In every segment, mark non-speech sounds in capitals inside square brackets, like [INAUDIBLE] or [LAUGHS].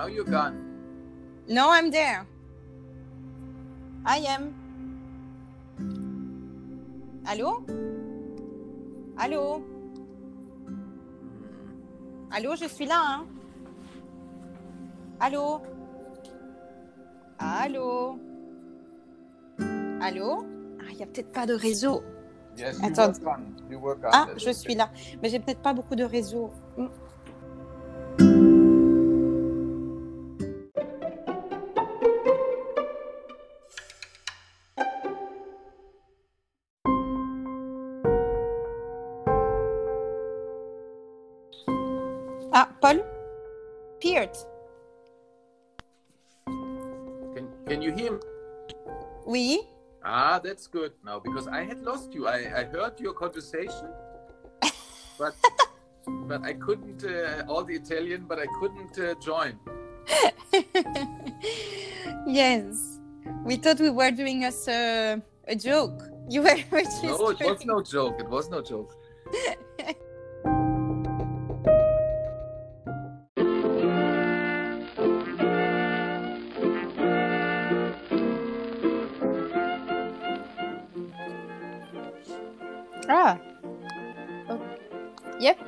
Now you're gone. No, I'm there. I am. Allô? Allô? Allô, je suis là, hein Allô? Allô? Allô? Ah, il n'y a peut-être pas de réseau. Yes, you Attends. were gone. You were gone. Ah, je suis là. Mais j'ai peut-être pas beaucoup de réseau. Ah, Paul Peart. Can, can you hear me? Oui. Ah, that's good now because I had lost you. I, I heard your conversation, [LAUGHS] but but I couldn't uh, all the Italian, but I couldn't uh, join. [LAUGHS] yes. We thought we were doing us a, a joke. You were. [LAUGHS] No, it was no joke. It was no joke. Ah. Oh. Yep.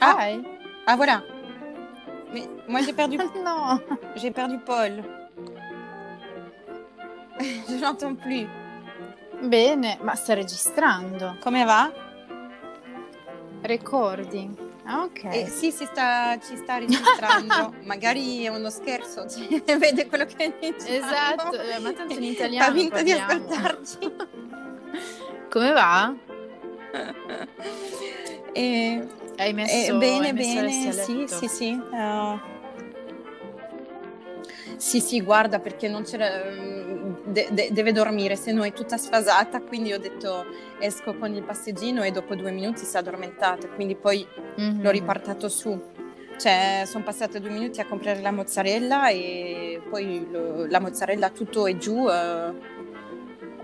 Ah. Hi. Ah voilà. Mais moi j'ai perdu [LAUGHS] No. j'ai perdu Paul. [LAUGHS] Je l'entends plus. Bene, ma sta registrando. Come va? Recording. Ah, ok. Eh, sì, si sta, ci sta registrando. [LAUGHS] Magari è uno scherzo, cioè, vede quello che diciamo. Esatto, eh, ma tanto in italiano Fa finta di ascoltarci. Come va? E, Hai messo, Eh, bene, hai bene, sì, sì, sì. eh, sì, sì, guarda, perché non c'era. mm, de- de- deve dormire, se no è tutta sfasata. Quindi ho detto esco con il passeggino e dopo due minuti si è addormentata. Quindi poi Mhm. l'ho riportato su. Cioè, sono passate due minuti a comprare la mozzarella e poi lo- la mozzarella tutto è giù. eh,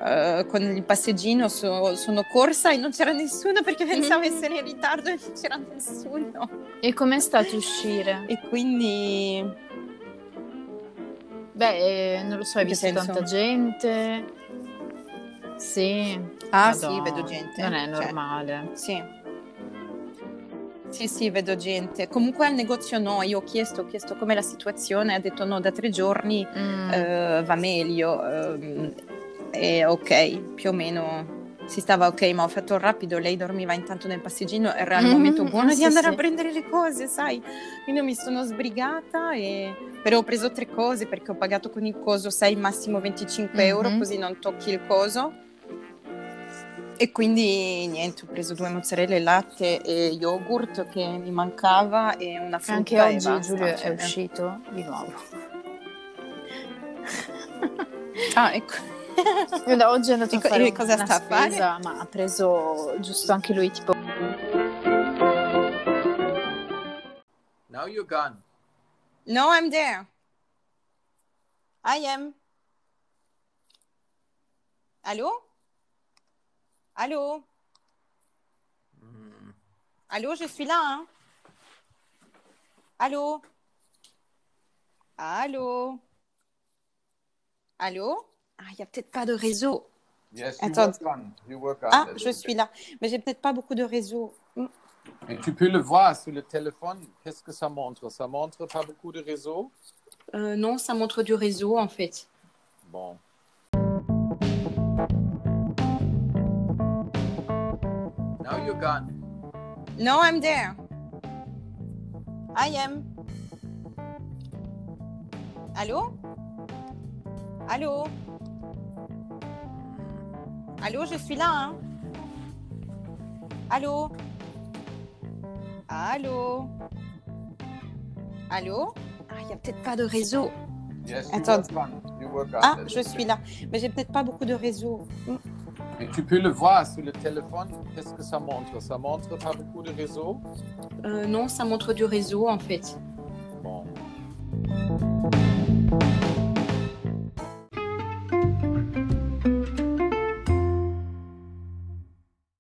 eh, con il passeggino so- sono corsa e non c'era nessuno perché pensavo Mm. essere in ritardo e non c'era nessuno. E com'è stato uscire? E quindi Beh, eh, non lo so, hai visto senso? tanta gente? Sì. Ah, sì, Madonna, vedo gente, Non è cioè. normale. sì. Sì, sì, vedo gente. Comunque al negozio no, io ho chiesto, ho chiesto com'è la situazione, ha detto no, da tre giorni Mm. eh, va meglio. ehm, e ok, più o meno si stava ok, ma ho fatto rapido, lei dormiva intanto nel passeggino, era il Mhm, momento buono di sì, andare sì. a prendere le cose, sai? Quindi mi sono sbrigata e però ho preso tre cose perché ho pagato con il coso, sai, massimo 25 euro, Mhm. così non tocchi il coso. E quindi niente, ho preso due mozzarelle, latte e yogurt che mi mancava e una frutta Anche oggi basta, Giulio è cioè. uscito di nuovo. Ah, ecco. Guarda, oggi è andato E a co- fare e cosa una sta a fare? spesa, ma ha preso giusto anche lui tipo Now you're gone. No, I'm there. I am. Allô Allô Mm. Allô, je suis là, hein Allô Allô Allô Ah, il n'y a peut-être pas de réseau. Yes, you Attends. You. Ah, je okay. suis là. Mais j'ai peut-être pas beaucoup de réseau. Et tu peux le voir sur le téléphone. Qu'est-ce que ça montre? Ça montre pas beaucoup de réseau? Euh, non, ça montre du réseau, en fait. Bon. Now you're gone. No, I'm there. I am. Allô? Allô? Allô, je suis là, hein Allô Allô Allô Ah, il n'y a peut-être pas de réseau. Yes, you Attends. Ah, je suis là. Mais j'ai peut-être pas beaucoup de réseau. Hmm. Et tu peux le voir sur le téléphone. Qu'est-ce que ça montre? Ça montre pas beaucoup de réseau? Euh, non, ça montre du réseau, en fait.